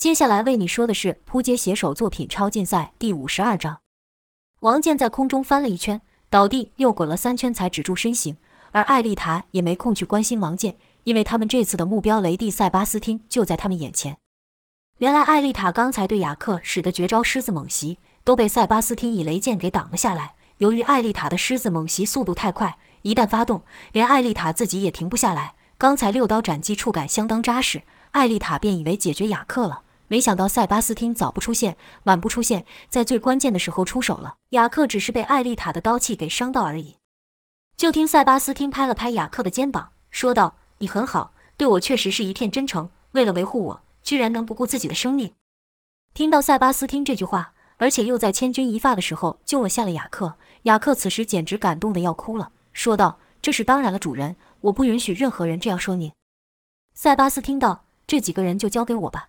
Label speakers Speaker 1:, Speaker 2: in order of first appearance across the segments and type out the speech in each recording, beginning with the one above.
Speaker 1: 接下来为你说的是扑街写手作品超竞赛第五十二章。王健在空中翻了一圈，倒地又滚了三圈才止住身形，而艾丽塔也没空去关心王健，因为他们这次的目标雷帝塞巴斯汀就在他们眼前。原来艾丽塔刚才对雅克使的绝招狮子猛袭都被塞巴斯汀以雷剑给挡了下来。由于艾丽塔的狮子猛袭速度太快，一旦发动，连艾丽塔自己也停不下来。刚才六刀斩击触感相当扎实，艾丽塔便以为解决雅克了。没想到塞巴斯汀早不出现，晚不出现，在最关键的时候出手了。雅克只是被艾丽塔的刀气给伤到而已。就听塞巴斯汀拍了拍雅克的肩膀，说道：“你很好，对我确实是一片真诚。为了维护我，居然能不顾自己的生命。”听到塞巴斯汀这句话，而且又在千钧一发的时候救了下了雅克，雅克此时简直感动的要哭了，说道：“这是当然了，主人。”我不允许任何人这样说你。塞巴斯听到这几个人就交给我吧。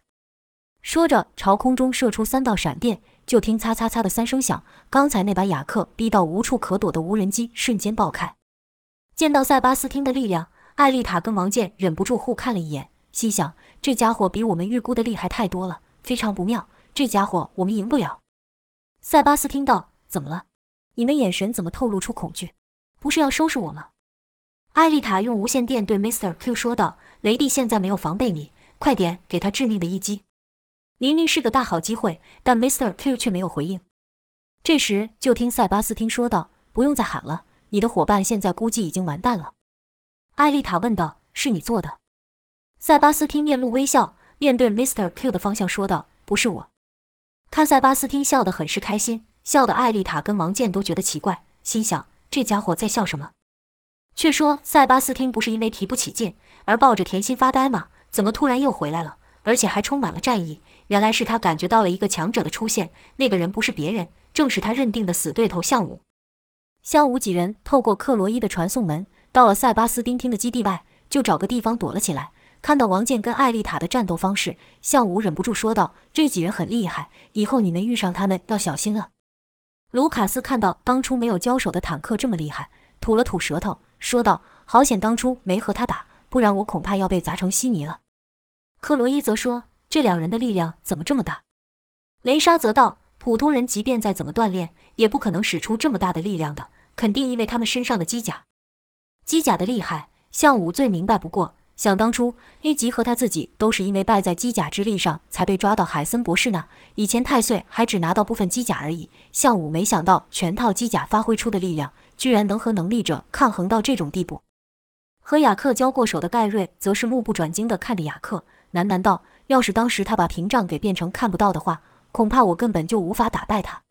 Speaker 1: 说着，朝空中射出三道闪电，就听“擦擦擦”的三声响，刚才那把雅克逼到无处可躲的无人机瞬间爆开。见到塞巴斯汀的力量，艾丽塔跟王健忍不住互看了一眼，心想：这家伙比我们预估的厉害太多了，非常不妙。这家伙我们赢不了。塞巴斯听到：“怎么了？你们眼神怎么透露出恐惧？不是要收拾我吗？”艾丽塔用无线电对 Mr. Q 说道：“雷帝现在没有防备你，快点给他致命的一击！”明明是个大好机会，但 Mr. Q 却没有回应。这时，就听塞巴斯汀说道：“不用再喊了，你的伙伴现在估计已经完蛋了。”艾丽塔问道：“是你做的？”塞巴斯汀面露微笑，面对 Mr. Q 的方向说道：“不是我。”看塞巴斯汀笑得很是开心，笑得艾丽塔跟王健都觉得奇怪，心想：这家伙在笑什么？却说塞巴斯汀不是因为提不起劲而抱着甜心发呆吗？怎么突然又回来了，而且还充满了战意？原来是他感觉到了一个强者的出现，那个人不是别人，正是他认定的死对头项武。项武几人透过克罗伊的传送门到了塞巴斯汀厅的基地外，就找个地方躲了起来。看到王健跟艾丽塔的战斗方式，项武忍不住说道：“这几人很厉害，以后你们遇上他们要小心了。”卢卡斯看到当初没有交手的坦克这么厉害，吐了吐舌头。说道：“好险，当初没和他打，不然我恐怕要被砸成稀泥了。”克罗伊则说：“这两人的力量怎么这么大？”雷莎则道：“普通人即便再怎么锻炼，也不可能使出这么大的力量的，肯定因为他们身上的机甲。机甲的厉害，项武最明白不过。想当初，A 级和他自己都是因为败在机甲之力上，才被抓到海森博士那。以前太岁还只拿到部分机甲而已，项武没想到全套机甲发挥出的力量。”居然能和能力者抗衡到这种地步。和雅克交过手的盖瑞则是目不转睛地看着雅克，喃喃道：“要是当时他把屏障给变成看不到的话，恐怕我根本就无法打败他。”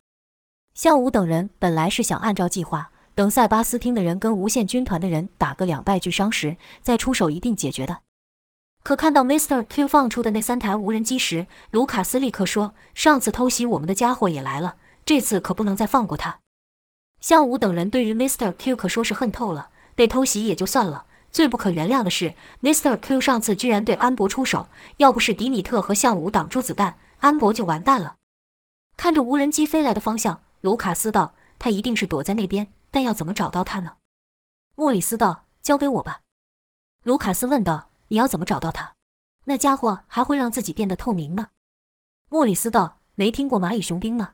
Speaker 1: 向武等人本来是想按照计划，等塞巴斯汀的人跟无限军团的人打个两败俱伤时，再出手一定解决的。可看到 Mr. Q 放出的那三台无人机时，卢卡斯立刻说：“上次偷袭我们的家伙也来了，这次可不能再放过他。”向武等人对于 Mr. Q 可说是恨透了，被偷袭也就算了，最不可原谅的是 Mr. Q 上次居然对安博出手，要不是迪米特和向武挡住子弹，安博就完蛋了。看着无人机飞来的方向，卢卡斯道：“他一定是躲在那边，但要怎么找到他呢？”莫里斯道：“交给我吧。”卢卡斯问道：“你要怎么找到他？那家伙还会让自己变得透明吗？”莫里斯道：“没听过蚂蚁雄兵吗？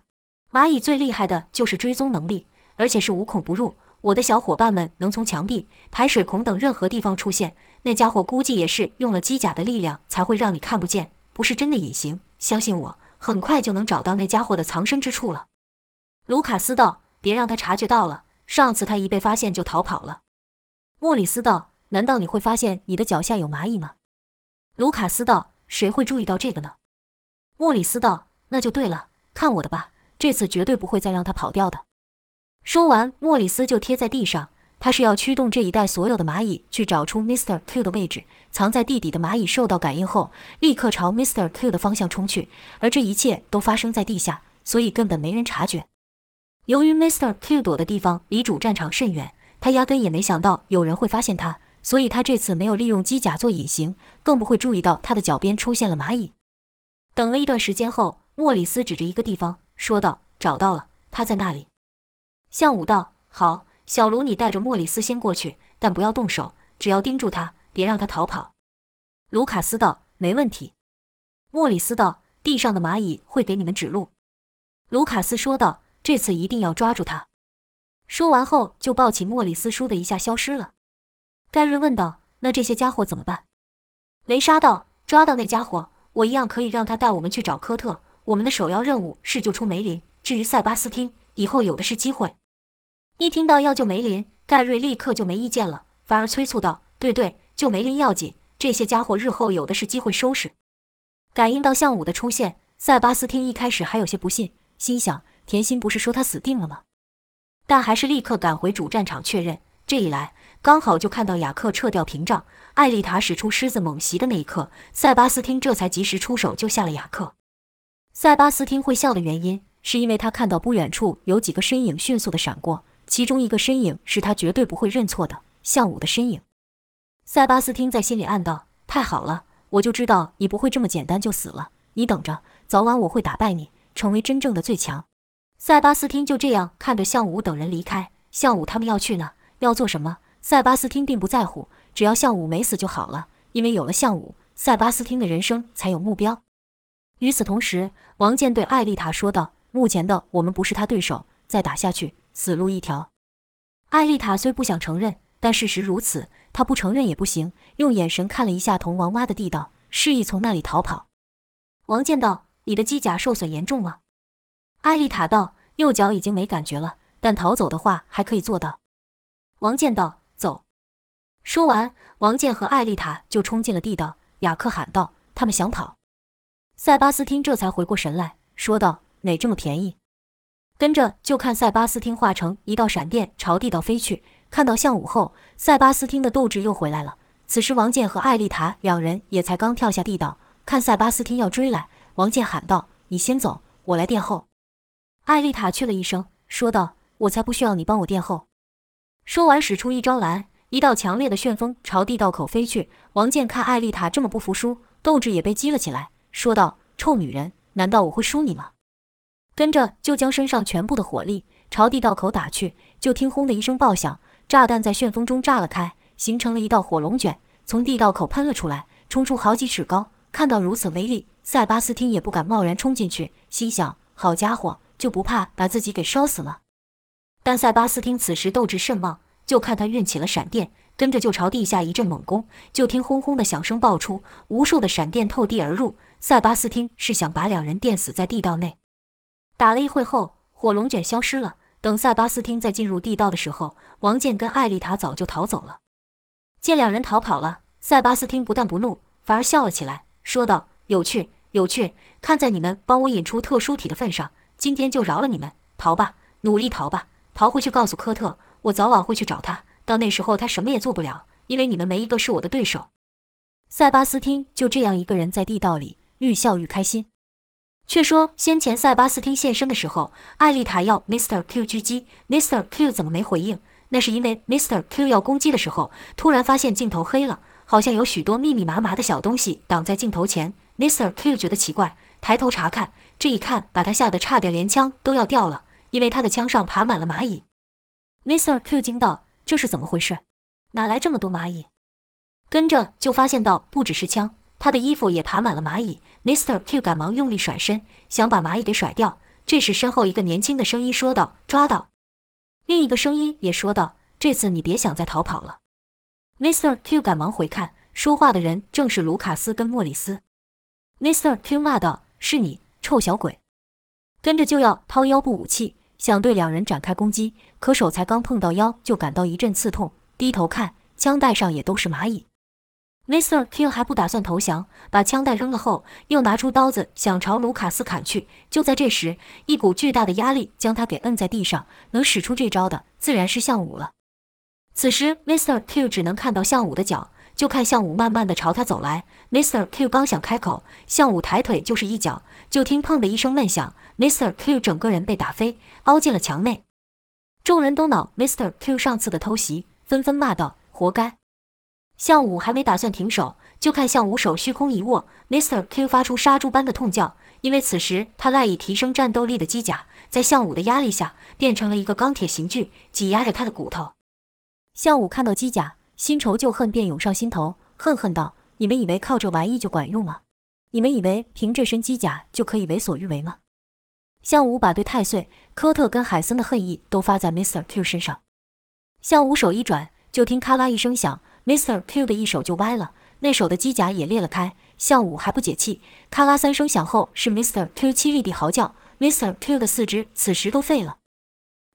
Speaker 1: 蚂蚁最厉害的就是追踪能力。”而且是无孔不入，我的小伙伴们能从墙壁、排水孔等任何地方出现。那家伙估计也是用了机甲的力量，才会让你看不见，不是真的隐形。相信我，很快就能找到那家伙的藏身之处了。卢卡斯道：“别让他察觉到了，上次他一被发现就逃跑了。”莫里斯道：“难道你会发现你的脚下有蚂蚁吗？”卢卡斯道：“谁会注意到这个呢？”莫里斯道：“那就对了，看我的吧，这次绝对不会再让他跑掉的。”说完，莫里斯就贴在地上。他是要驱动这一带所有的蚂蚁去找出 Mr. Q 的位置。藏在地底的蚂蚁受到感应后，立刻朝 Mr. Q 的方向冲去。而这一切都发生在地下，所以根本没人察觉。由于 Mr. Q 躲的地方离主战场甚远，他压根也没想到有人会发现他，所以他这次没有利用机甲做隐形，更不会注意到他的脚边出现了蚂蚁。等了一段时间后，莫里斯指着一个地方说道：“找到了，他在那里。”向武道：“好，小卢，你带着莫里斯先过去，但不要动手，只要盯住他，别让他逃跑。”卢卡斯道：“没问题。”莫里斯道：“地上的蚂蚁会给你们指路。”卢卡斯说道：“这次一定要抓住他。”说完后，就抱起莫里斯，倏的一下消失了。盖瑞问道：“那这些家伙怎么办？”雷莎道：“抓到那家伙，我一样可以让他带我们去找科特。我们的首要任务是救出梅林。至于塞巴斯汀，以后有的是机会。”一听到要救梅林，盖瑞立刻就没意见了，反而催促道：“对对，救梅林要紧，这些家伙日后有的是机会收拾。”感应到向武的出现，塞巴斯汀一开始还有些不信，心想：甜心不是说他死定了吗？但还是立刻赶回主战场确认。这一来，刚好就看到雅克撤掉屏障，艾丽塔使出狮子猛袭的那一刻，塞巴斯汀这才及时出手救下了雅克。塞巴斯汀会笑的原因，是因为他看到不远处有几个身影迅速的闪过，其中一个身影是他绝对不会认错的向武的身影。塞巴斯汀在心里暗道：太好了，我就知道你不会这么简单就死了。你等着，早晚我会打败你，成为真正的最强。塞巴斯汀就这样看着向武等人离开。向武他们要去呢，要做什么？塞巴斯汀并不在乎，只要向武没死就好了。因为有了向武，塞巴斯汀的人生才有目标。与此同时，王健对艾丽塔说道：“目前的我们不是他对手，再打下去，死路一条。”艾丽塔虽不想承认，但事实如此，她不承认也不行。用眼神看了一下铜王挖的地道，示意从那里逃跑。王健道：“你的机甲受损严重吗？”艾丽塔道：“右脚已经没感觉了，但逃走的话还可以做到。”王健道：“走。”说完，王健和艾丽塔就冲进了地道。雅克喊道：“他们想跑！”塞巴斯汀这才回过神来说道：“哪这么便宜？”跟着就看塞巴斯汀化成一道闪电朝地道飞去。看到向武后，塞巴斯汀的斗志又回来了。此时，王健和艾丽塔两人也才刚跳下地道，看塞巴斯汀要追来，王健喊道：“你先走，我来殿后。”艾丽塔去了一声，说道：“我才不需要你帮我殿后。”说完，使出一招蓝，一道强烈的旋风朝地道口飞去。王健看艾丽塔这么不服输，斗志也被激了起来，说道：“臭女人，难道我会输你吗？”跟着就将身上全部的火力朝地道口打去。就听轰的一声爆响，炸弹在旋风中炸了开，形成了一道火龙卷，从地道口喷了出来，冲出好几尺高。看到如此威力，塞巴斯汀也不敢贸然冲进去，心想：“好家伙！”就不怕把自己给烧死了？但塞巴斯汀此时斗志甚旺，就看他运起了闪电，跟着就朝地下一阵猛攻。就听轰轰的响声爆出，无数的闪电透地而入。塞巴斯汀是想把两人电死在地道内。打了一会后，火龙卷消失了。等塞巴斯汀再进入地道的时候，王健跟艾丽塔早就逃走了。见两人逃跑了，塞巴斯汀不但不怒，反而笑了起来，说道：“有趣，有趣！看在你们帮我引出特殊体的份上。”今天就饶了你们，逃吧，努力逃吧，逃回去告诉科特，我早晚会去找他。到那时候，他什么也做不了，因为你们没一个是我的对手。塞巴斯汀就这样一个人在地道里，愈笑愈开心。却说先前塞巴斯汀现身的时候，艾丽塔要 Mr. Q 狙击，Mr. Q 怎么没回应？那是因为 Mr. Q 要攻击的时候，突然发现镜头黑了，好像有许多密密麻麻的小东西挡在镜头前。Mr. Q 觉得奇怪。抬头查看，这一看把他吓得差点连枪都要掉了，因为他的枪上爬满了蚂蚁。Mr. Q 惊道：“这是怎么回事？哪来这么多蚂蚁？”跟着就发现到，不只是枪，他的衣服也爬满了蚂蚁。Mr. Q 赶忙用力甩身，想把蚂蚁给甩掉。这时身后一个年轻的声音说道：“抓到！”另一个声音也说道：“这次你别想再逃跑了。”Mr. Q 赶忙回看，说话的人正是卢卡斯跟莫里斯。Mr. Q 骂道。是你，臭小鬼！跟着就要掏腰部武器，想对两人展开攻击，可手才刚碰到腰，就感到一阵刺痛。低头看，枪袋上也都是蚂蚁。Mr. Q 还不打算投降，把枪袋扔了后，又拿出刀子想朝卢卡斯砍去。就在这时，一股巨大的压力将他给摁在地上。能使出这招的，自然是向武了。此时，Mr. Q 只能看到向武的脚。就看向武慢慢的朝他走来，Mr. Q 刚想开口，向武抬腿就是一脚，就听砰的一声闷响，Mr. Q 整个人被打飞，凹进了墙内。众人都恼 Mr. Q 上次的偷袭，纷纷骂道：“活该！”向武还没打算停手，就看向武手虚空一握，Mr. Q 发出杀猪般的痛叫，因为此时他赖以提升战斗力的机甲，在向武的压力下变成了一个钢铁刑具，挤压着他的骨头。向武看到机甲。新仇旧恨便涌上心头，恨恨道：“你们以为靠这玩意就管用吗？你们以为凭这身机甲就可以为所欲为吗？向武把对太岁、科特跟海森的恨意都发在 Mr. Q 身上。向武手一转，就听咔啦一声响，Mr. Q 的一手就歪了，那手的机甲也裂了开。向武还不解气，咔啦三声响后，是 Mr. Q 凄厉地嚎叫，Mr. Q 的四肢此时都废了。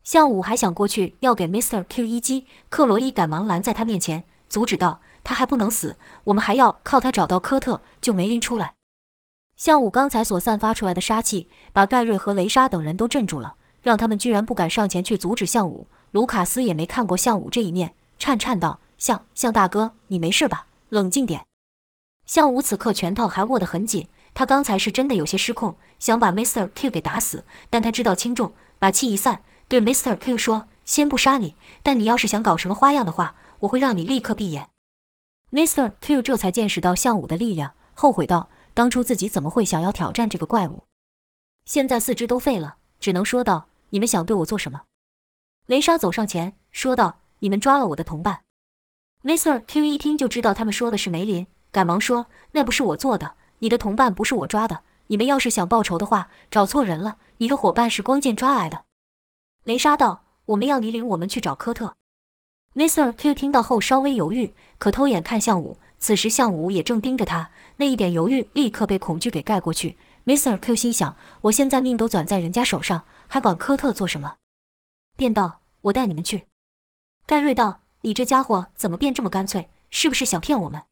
Speaker 1: 向武还想过去要给 Mr. Q 一击，克罗伊赶忙拦在他面前，阻止道：“他还不能死，我们还要靠他找到科特，救梅林出来。”向武刚才所散发出来的杀气，把盖瑞和雷莎等人都镇住了，让他们居然不敢上前去阻止向武。卢卡斯也没看过向武这一面，颤颤道：“向向大哥，你没事吧？冷静点。”向武此刻拳头还握得很紧，他刚才是真的有些失控，想把 Mr. Q 给打死，但他知道轻重，把气一散，对 Mr. Q 说：“先不杀你，但你要是想搞什么花样的话，我会让你立刻闭眼。”Mr. Q 这才见识到向武的力量，后悔道。当初自己怎么会想要挑战这个怪物？现在四肢都废了，只能说道：“你们想对我做什么？”雷莎走上前说道：“你们抓了我的同伴。”Mr. Q 一听就知道他们说的是梅林，赶忙说：“那不是我做的，你的同伴不是我抓的。你们要是想报仇的话，找错人了。你的伙伴是光剑抓来的。”雷莎道：“我们要你领我们去找科特。”Mr. Q 听到后稍微犹豫，可偷眼看向武。此时向武也正盯着他，那一点犹豫立刻被恐惧给盖过去。Mr. Q 心想：我现在命都攥在人家手上，还管科特做什么？便道：“我带你们去。”盖瑞道：“你这家伙怎么变这么干脆？是不是想骗我们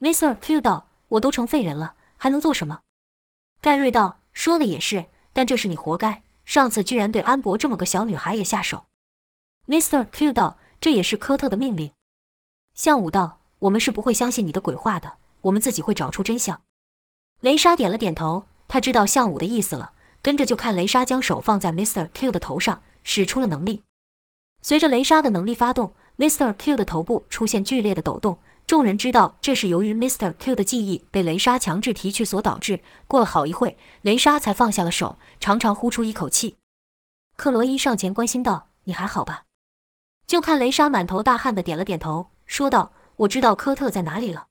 Speaker 1: ？”Mr. Q 道：“我都成废人了，还能做什么？”盖瑞道：“说的也是，但这是你活该，上次居然对安博这么个小女孩也下手。”Mr. Q 道：“这也是科特的命令。”向武道。我们是不会相信你的鬼话的，我们自己会找出真相。雷莎点了点头，他知道向武的意思了，跟着就看雷莎将手放在 Mr. Q 的头上，使出了能力。随着雷莎的能力发动，Mr. Q 的头部出现剧烈的抖动。众人知道这是由于 Mr. Q 的记忆被雷莎强制提取所导致。过了好一会，雷莎才放下了手，长长呼出一口气。克罗伊上前关心道：“你还好吧？”就看雷莎满头大汗的点了点头，说道。我知道科特在哪里了，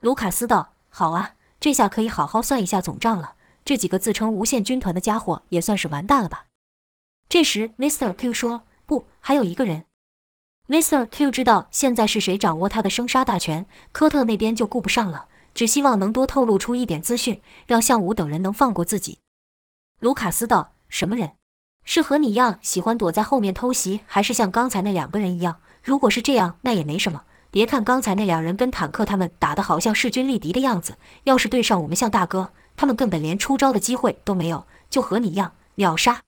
Speaker 1: 卢卡斯道：“好啊，这下可以好好算一下总账了。这几个自称无限军团的家伙也算是完蛋了吧？”这时，Mr. Q 说：“不，还有一个人。”Mr. Q 知道现在是谁掌握他的生杀大权，科特那边就顾不上了，只希望能多透露出一点资讯，让向武等人能放过自己。卢卡斯道：“什么人？是和你一样喜欢躲在后面偷袭，还是像刚才那两个人一样？如果是这样，那也没什么。”别看刚才那两人跟坦克他们打得好像势均力敌的样子，要是对上我们向大哥，他们根本连出招的机会都没有，就和你一样秒杀。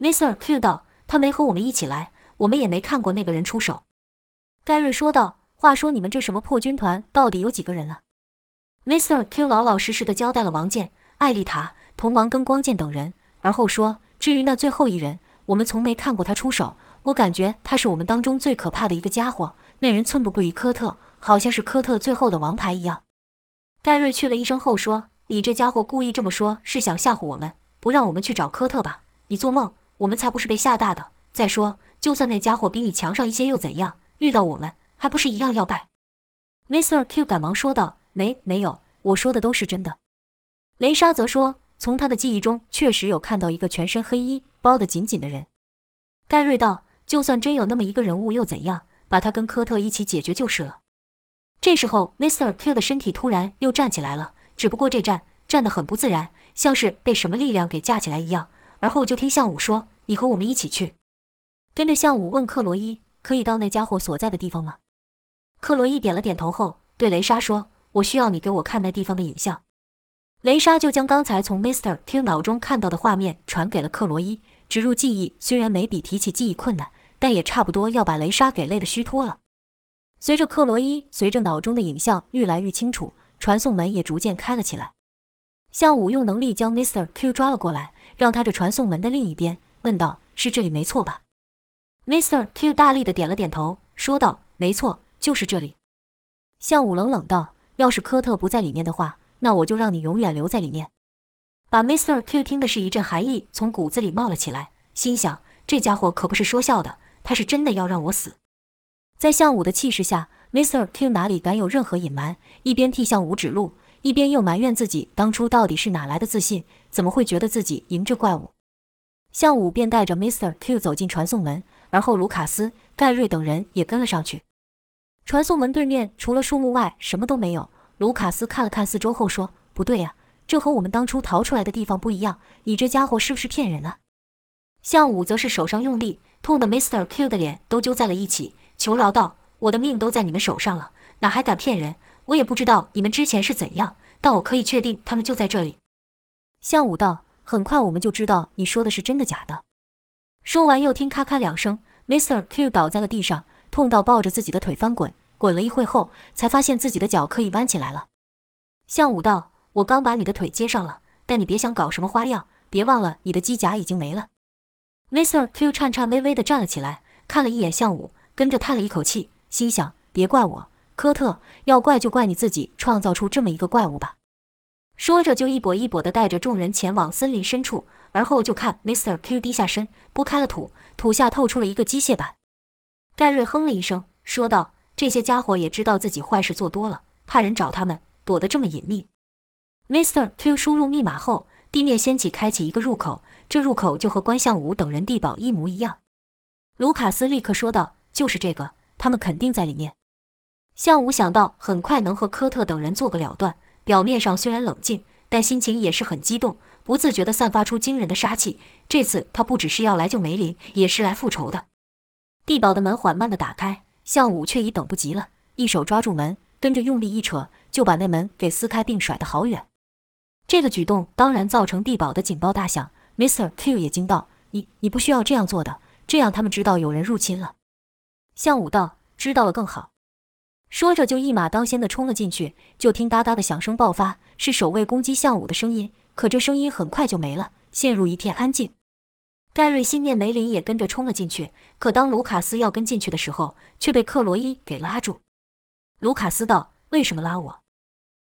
Speaker 1: Mr. Q 道：“他没和我们一起来，我们也没看过那个人出手。”盖瑞说道：“话说你们这什么破军团，到底有几个人了？”Mr. Q 老老实实的交代了王健、艾丽塔、童王跟光剑等人，而后说：“至于那最后一人，我们从没看过他出手，我感觉他是我们当中最可怕的一个家伙。”那人寸步不离科特，好像是科特最后的王牌一样。盖瑞去了一声后说：“你这家伙故意这么说，是想吓唬我们，不让我们去找科特吧？你做梦！我们才不是被吓大的。再说，就算那家伙比你强上一些又怎样？遇到我们还不是一样要败？”Mr. Q 赶忙说道：“没，没有，我说的都是真的。”雷莎则说：“从他的记忆中，确实有看到一个全身黑衣、包得紧紧的人。”盖瑞道：“就算真有那么一个人物，又怎样？”把他跟科特一起解决就是了。这时候，Mr. Q 的身体突然又站起来了，只不过这站站得很不自然，像是被什么力量给架起来一样。而后就听向武说：“你和我们一起去。”跟着向武问克罗伊：“可以到那家伙所在的地方吗？”克罗伊点了点头后，对雷莎说：“我需要你给我看那地方的影像。”雷莎就将刚才从 Mr. Q 脑中看到的画面传给了克罗伊，植入记忆虽然没比提起记忆困难。但也差不多要把雷莎给累得虚脱了。随着克罗伊随着脑中的影像愈来愈清楚，传送门也逐渐开了起来。向武用能力将 Mr. Q 抓了过来，让他这传送门的另一边，问道：“是这里没错吧？”Mr. Q 大力的点了点头，说道：“没错，就是这里。”向武冷冷道：“要是科特不在里面的话，那我就让你永远留在里面。”把 Mr. Q 听的是一阵寒意从骨子里冒了起来，心想：这家伙可不是说笑的。他是真的要让我死，在向武的气势下，Mr. Q 哪里敢有任何隐瞒？一边替向武指路，一边又埋怨自己当初到底是哪来的自信，怎么会觉得自己赢这怪物。向武便带着 Mr. Q 走进传送门，而后卢卡斯、盖瑞等人也跟了上去。传送门对面除了树木外什么都没有。卢卡斯看了看四周后说：“不对呀，这和我们当初逃出来的地方不一样。你这家伙是不是骗人啊？”向武则是手上用力，痛得 Mr. Q 的脸都揪在了一起，求饶道：“我的命都在你们手上了，哪还敢骗人？我也不知道你们之前是怎样，但我可以确定他们就在这里。”向武道：“很快我们就知道你说的是真的假的。”说完，又听咔咔两声，Mr. Q 倒在了地上。痛到抱着自己的腿翻滚，滚了一会后，才发现自己的脚可以弯起来了。向武道：“我刚把你的腿接上了，但你别想搞什么花样，别忘了你的机甲已经没了。” Mr. Q 颤颤巍巍地站了起来，看了一眼向武，跟着叹了一口气，心想：“别怪我，科特，要怪就怪你自己创造出这么一个怪物吧。”说着，就一跛一跛地带着众人前往森林深处，而后就看 Mr. Q 低下身，拨开了土，土下透出了一个机械板。盖瑞哼了一声，说道：“这些家伙也知道自己坏事做多了，怕人找他们，躲得这么隐秘。” Mr. Q 输入密码后，地面掀起，开启一个入口，这入口就和关向武等人地堡一模一样。卢卡斯立刻说道：“就是这个，他们肯定在里面。”向武想到很快能和科特等人做个了断，表面上虽然冷静，但心情也是很激动，不自觉地散发出惊人的杀气。这次他不只是要来救梅林，也是来复仇的。地堡的门缓慢地打开，向武却已等不及了，一手抓住门，跟着用力一扯，就把那门给撕开，并甩得好远。这个举动当然造成地堡的警报大响。Mr. Q 也惊道：“你你不需要这样做的，这样他们知道有人入侵了。”向武道：“知道了更好。”说着就一马当先地冲了进去。就听哒哒的响声爆发，是守卫攻击向武的声音。可这声音很快就没了，陷入一片安静。盖瑞心念梅林也跟着冲了进去，可当卢卡斯要跟进去的时候，却被克罗伊给拉住。卢卡斯道：“为什么拉我？”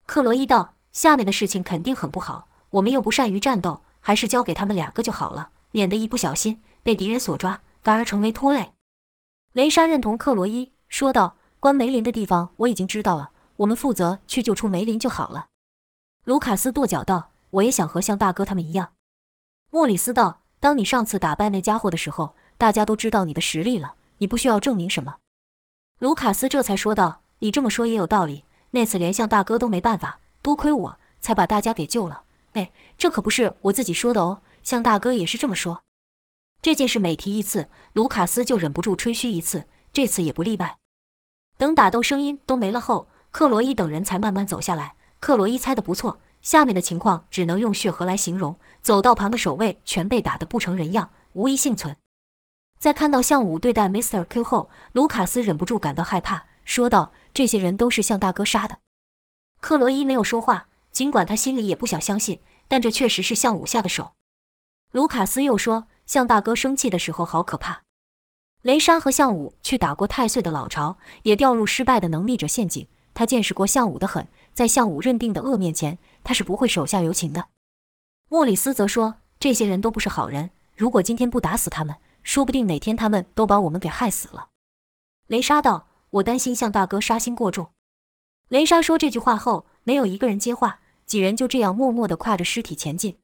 Speaker 1: 克罗伊道：“下面的事情肯定很不好，我们又不善于战斗，还是交给他们两个就好了，免得一不小心被敌人所抓，反而成为拖累。”雷莎认同克罗伊，说道：“关梅林的地方我已经知道了，我们负责去救出梅林就好了。”卢卡斯跺脚道：“我也想和像大哥他们一样。”莫里斯道。当你上次打败那家伙的时候，大家都知道你的实力了，你不需要证明什么。卢卡斯这才说道：“你这么说也有道理。那次连向大哥都没办法，多亏我才把大家给救了。哎，这可不是我自己说的哦，向大哥也是这么说。这件事每提一次，卢卡斯就忍不住吹嘘一次，这次也不例外。等打斗声音都没了后，克罗伊等人才慢慢走下来。克罗伊猜的不错。”下面的情况只能用血河来形容。走道旁的守卫全被打得不成人样，无一幸存。在看到向武对待 Mr. Q 后，卢卡斯忍不住感到害怕，说道：“这些人都是向大哥杀的。”克罗伊没有说话，尽管他心里也不想相信，但这确实是向武下的手。卢卡斯又说：“向大哥生气的时候好可怕。”雷莎和向武去打过太岁的老巢，也掉入失败的能力者陷阱。他见识过向武的狠，在向武认定的恶面前。他是不会手下留情的。莫里斯则说：“这些人都不是好人，如果今天不打死他们，说不定哪天他们都把我们给害死了。”雷莎道：“我担心向大哥杀心过重。”雷莎说这句话后，没有一个人接话，几人就这样默默地跨着尸体前进。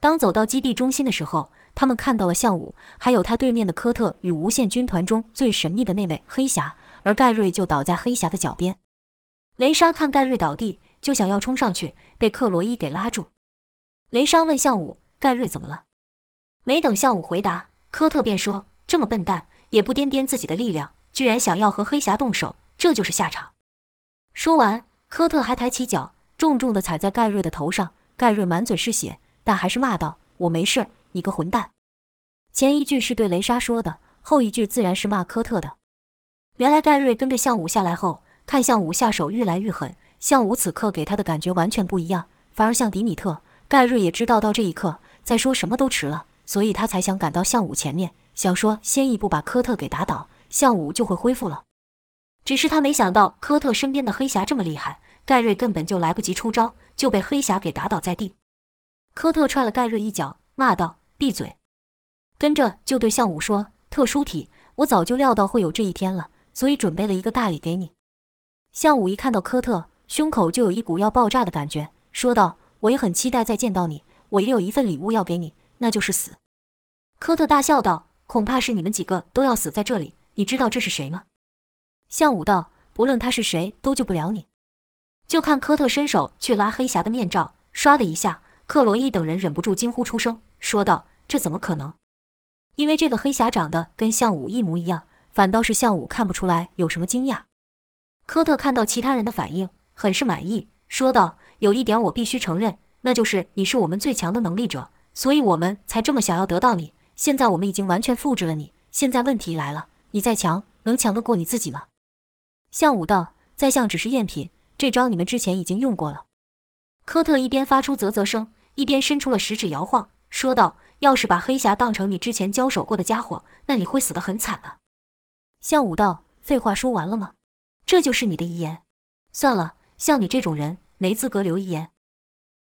Speaker 1: 当走到基地中心的时候，他们看到了向武，还有他对面的科特与无限军团中最神秘的那位黑侠，而盖瑞就倒在黑侠的脚边。雷莎看盖瑞倒地。就想要冲上去，被克罗伊给拉住。雷莎问向武：“盖瑞怎么了？”没等向武回答，科特便说：“这么笨蛋，也不掂掂自己的力量，居然想要和黑侠动手，这就是下场。”说完，科特还抬起脚，重重地踩在盖瑞的头上。盖瑞满嘴是血，但还是骂道：“我没事，你个混蛋！”前一句是对雷莎说的，后一句自然是骂科特的。原来盖瑞跟着向武下来后，看向武下手愈来愈狠。向武此刻给他的感觉完全不一样，反而像迪米特。盖瑞也知道到这一刻再说什么都迟了，所以他才想赶到向武前面，想说先一步把科特给打倒，向武就会恢复了。只是他没想到科特身边的黑侠这么厉害，盖瑞根本就来不及出招，就被黑侠给打倒在地。科特踹了盖瑞一脚，骂道：“闭嘴！”跟着就对向武说：“特殊体，我早就料到会有这一天了，所以准备了一个大礼给你。”向武一看到科特。胸口就有一股要爆炸的感觉，说道：“我也很期待再见到你。我也有一份礼物要给你，那就是死。”科特大笑道：“恐怕是你们几个都要死在这里。你知道这是谁吗？”向武道：“不论他是谁，都救不了你。”就看科特伸手去拉黑侠的面罩，唰的一下，克罗伊等人忍不住惊呼出声，说道：“这怎么可能？因为这个黑侠长得跟向武一模一样。”反倒是向武看不出来有什么惊讶。科特看到其他人的反应，很是满意，说道：“有一点我必须承认，那就是你是我们最强的能力者，所以我们才这么想要得到你。现在我们已经完全复制了你，现在问题来了，你再强，能强得过你自己吗？”向武道：“在相只是赝品，这招你们之前已经用过了。”科特一边发出啧啧声，一边伸出了食指摇晃，说道：“要是把黑侠当成你之前交手过的家伙，那你会死得很惨的。”向武道，废话说完了吗？这就是你的遗言？算了，像你这种人没资格留遗言。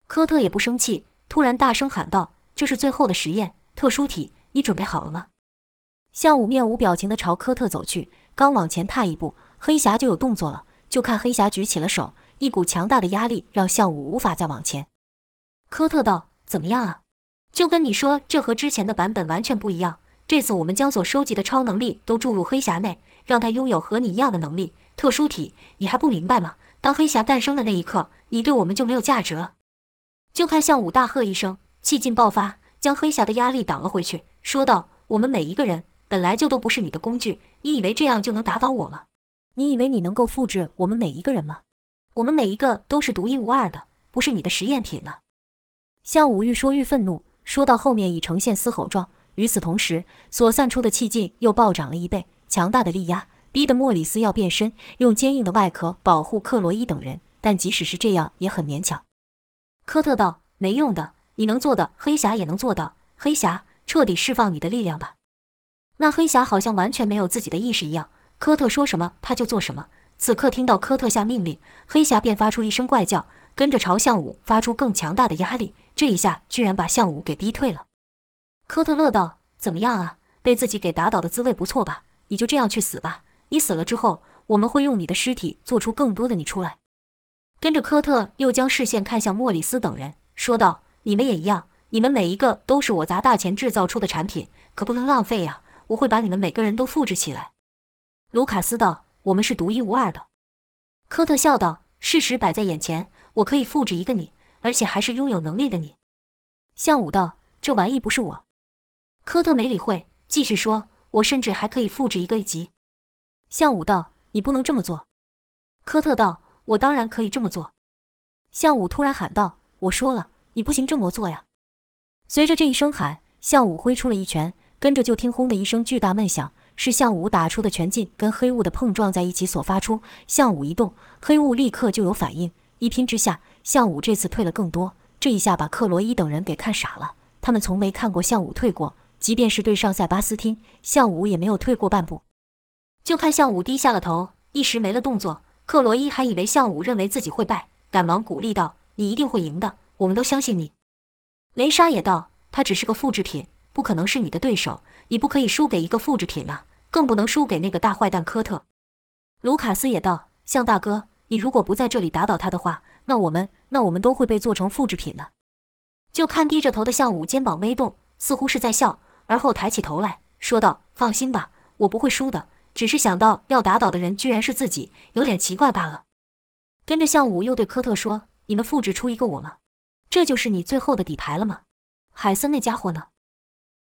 Speaker 1: 科特也不生气，突然大声喊道：“这是最后的实验，特殊体，你准备好了吗？”向武面无表情地朝科特走去，刚往前踏一步，黑侠就有动作了。就看黑侠举起了手，一股强大的压力让向武无法再往前。科特道：“怎么样啊？就跟你说，这和之前的版本完全不一样。”这次我们将所收集的超能力都注入黑匣内，让他拥有和你一样的能力——特殊体。你还不明白吗？当黑侠诞生的那一刻，你对我们就没有价值了。就看向武大喝一声，气劲爆发，将黑侠的压力挡了回去，说道：“我们每一个人本来就都不是你的工具，你以为这样就能打倒我吗？你以为你能够复制我们每一个人吗？我们每一个都是独一无二的，不是你的实验品呢。”向武愈说愈愤怒，说到后面已呈现嘶吼状。与此同时，所散出的气劲又暴涨了一倍，强大的力压逼得莫里斯要变身，用坚硬的外壳保护克罗伊等人。但即使是这样，也很勉强。科特道：“没用的，你能做的，黑侠也能做到。黑侠，彻底释放你的力量吧。”那黑侠好像完全没有自己的意识一样，科特说什么他就做什么。此刻听到科特下命令，黑侠便发出一声怪叫，跟着朝向武发出更强大的压力。这一下居然把向武给逼退了。科特乐道：“怎么样啊？被自己给打倒的滋味不错吧？你就这样去死吧！你死了之后，我们会用你的尸体做出更多的你出来。”跟着科特又将视线看向莫里斯等人，说道：“你们也一样，你们每一个都是我砸大钱制造出的产品，可不能浪费呀！我会把你们每个人都复制起来。”卢卡斯道：“我们是独一无二的。”科特笑道：“事实摆在眼前，我可以复制一个你，而且还是拥有能力的你。”向武道：“这玩意不是我。”科特没理会，继续说：“我甚至还可以复制一个一级。”向武道：“你不能这么做。”科特道：“我当然可以这么做。”向武突然喊道：“我说了，你不行这么做呀！”随着这一声喊，向武挥出了一拳，跟着就听“轰”的一声巨大闷响，是向武打出的拳劲跟黑雾的碰撞在一起所发出。向武一动，黑雾立刻就有反应，一拼之下，向武这次退了更多。这一下把克罗伊等人给看傻了，他们从没看过向武退过。即便是对上塞巴斯汀，向武也没有退过半步。就看向武低下了头，一时没了动作。克罗伊还以为向武认为自己会败，赶忙鼓励道：“你一定会赢的，我们都相信你。”雷莎也道：“他只是个复制品，不可能是你的对手。你不可以输给一个复制品啊，更不能输给那个大坏蛋科特。”卢卡斯也道：“向大哥，你如果不在这里打倒他的话，那我们，那我们都会被做成复制品的。”就看低着头的向武肩膀微动，似乎是在笑。而后抬起头来说道：“放心吧，我不会输的。只是想到要打倒的人居然是自己，有点奇怪罢了。”跟着向武又对科特说：“你们复制出一个我吗？这就是你最后的底牌了吗？海森那家伙呢？”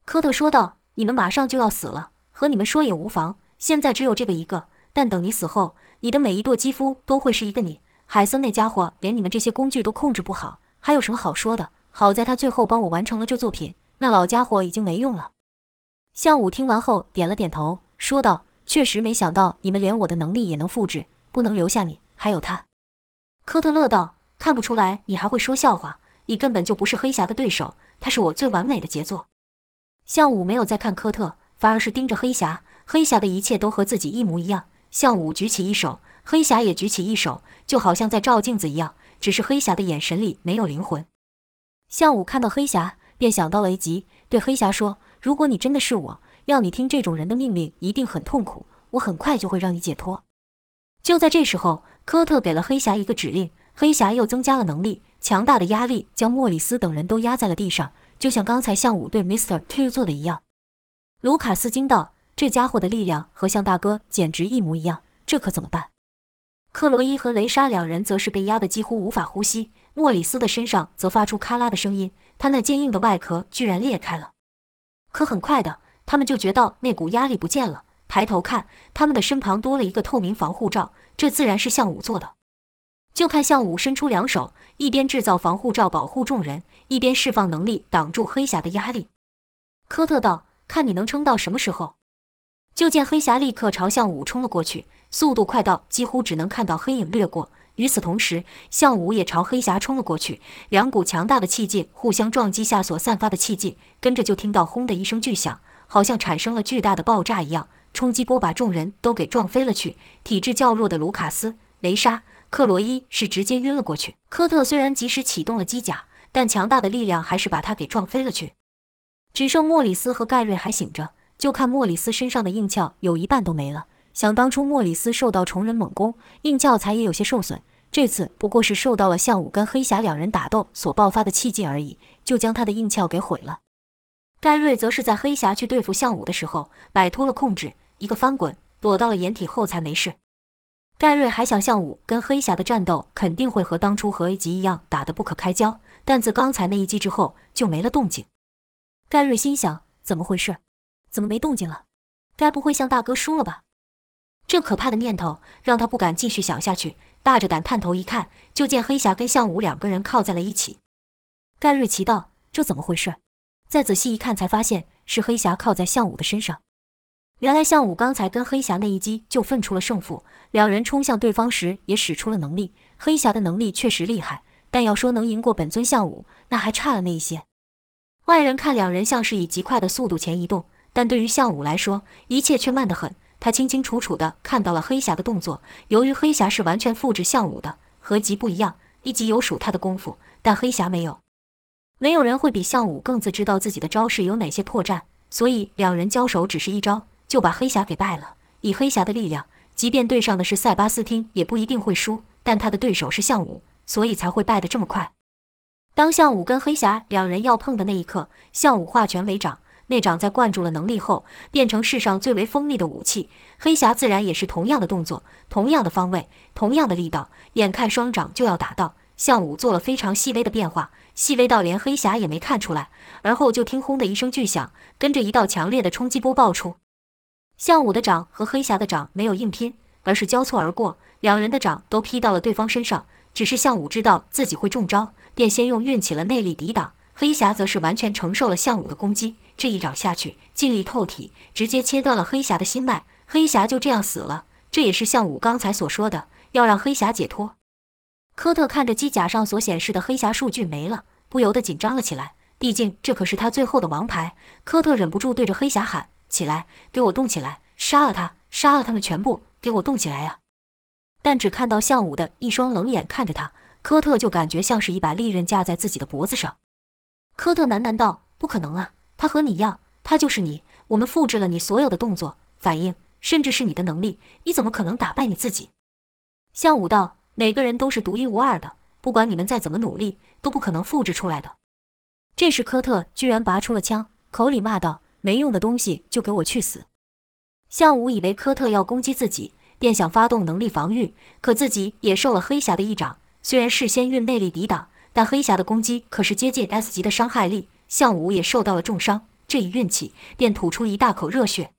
Speaker 1: 科特说道：“你们马上就要死了，和你们说也无妨。现在只有这个一个，但等你死后，你的每一朵肌肤都会是一个你。海森那家伙连你们这些工具都控制不好，还有什么好说的？好在他最后帮我完成了这作品。”那老家伙已经没用了。向武听完后点了点头，说道：“确实没想到你们连我的能力也能复制，不能留下你，还有他。”科特乐道：“看不出来你还会说笑话，你根本就不是黑侠的对手，他是我最完美的杰作。”向武没有再看科特，反而是盯着黑侠。黑侠的一切都和自己一模一样。向武举起一手，黑侠也举起一手，就好像在照镜子一样，只是黑侠的眼神里没有灵魂。向武看到黑侠。便想到了一集，对黑侠说：“如果你真的是我，要你听这种人的命令，一定很痛苦。我很快就会让你解脱。”就在这时候，科特给了黑侠一个指令，黑侠又增加了能力，强大的压力将莫里斯等人都压在了地上，就像刚才向武对 Mister Two 做的一样。卢卡斯惊道：“这家伙的力量和向大哥简直一模一样，这可怎么办？”克罗伊和雷莎两人则是被压得几乎无法呼吸，莫里斯的身上则发出咔啦的声音，他那坚硬的外壳居然裂开了。可很快的，他们就觉到那股压力不见了。抬头看，他们的身旁多了一个透明防护罩，这自然是向武做的。就看向武伸出两手，一边制造防护罩保护众人，一边释放能力挡住黑侠的压力。科特道：“看你能撑到什么时候？”就见黑侠立刻朝向武冲了过去，速度快到几乎只能看到黑影掠过。与此同时，向武也朝黑侠冲了过去。两股强大的气劲互相撞击下所散发的气劲，跟着就听到轰的一声巨响，好像产生了巨大的爆炸一样。冲击波把众人都给撞飞了去，体质较弱的卢卡斯、雷莎、克罗伊是直接晕了过去。科特虽然及时启动了机甲，但强大的力量还是把他给撞飞了去。只剩莫里斯和盖瑞还醒着，就看莫里斯身上的硬壳有一半都没了。想当初莫里斯受到虫人猛攻，硬壳才也有些受损，这次不过是受到了向武跟黑侠两人打斗所爆发的气劲而已，就将他的硬壳给毁了。盖瑞则是在黑侠去对付向武的时候摆脱了控制。一个翻滚，躲到了掩体后才没事。盖瑞还想向武跟黑侠的战斗肯定会和当初和 A 级一样打得不可开交，但自刚才那一击之后就没了动静。盖瑞心想：怎么回事？怎么没动静了？该不会向大哥输了吧？这可怕的念头让他不敢继续想下去，大着胆探头一看，就见黑侠跟向武两个人靠在了一起。盖瑞奇道：这怎么回事？再仔细一看，才发现是黑侠靠在向武的身上。原来向武刚才跟黑侠那一击就分出了胜负，两人冲向对方时也使出了能力。黑侠的能力确实厉害，但要说能赢过本尊向武，那还差了那一些。外人看两人像是以极快的速度前移动，但对于向武来说，一切却慢得很。他清清楚楚地看到了黑侠的动作，由于黑侠是完全复制向武的，和级不一样，一级有属他的功夫，但黑侠没有。没有人会比项武更自知道自己的招式有哪些破绽，所以两人交手只是一招。就把黑侠给败了。以黑侠的力量，即便对上的是塞巴斯汀，也不一定会输。但他的对手是项武，所以才会败得这么快。当项武跟黑侠两人要碰的那一刻，项武化拳为掌，那掌在灌注了能力后，变成世上最为锋利的武器。黑侠自然也是同样的动作，同样的方位，同样的力道。眼看双掌就要打到，项武做了非常细微的变化，细微到连黑侠也没看出来。而后就听轰的一声巨响，跟着一道强烈的冲击波爆出。向武的掌和黑侠的掌没有硬拼，而是交错而过，两人的掌都劈到了对方身上。只是向武知道自己会中招，便先用运起了内力抵挡。黑侠则是完全承受了向武的攻击，这一掌下去，劲力透体，直接切断了黑侠的心脉。黑侠就这样死了。这也是向武刚才所说的，要让黑侠解脱。科特看着机甲上所显示的黑侠数据没了，不由得紧张了起来。毕竟这可是他最后的王牌。科特忍不住对着黑侠喊。起来，给我动起来！杀了他，杀了他们全部！给我动起来呀！但只看到向武的一双冷眼看着他，科特就感觉像是一把利刃架在自己的脖子上。科特喃喃道：“不可能啊，他和你一样，他就是你。我们复制了你所有的动作、反应，甚至是你的能力，你怎么可能打败你自己？”向武道：“每个人都是独一无二的，不管你们再怎么努力，都不可能复制出来的。”这时，科特居然拔出了枪，口里骂道。没用的东西，就给我去死！向武以为科特要攻击自己，便想发动能力防御，可自己也受了黑侠的一掌。虽然事先运内力抵挡，但黑侠的攻击可是接近 S 级的伤害力，向武也受到了重伤。这一运气，便吐出一大口热血。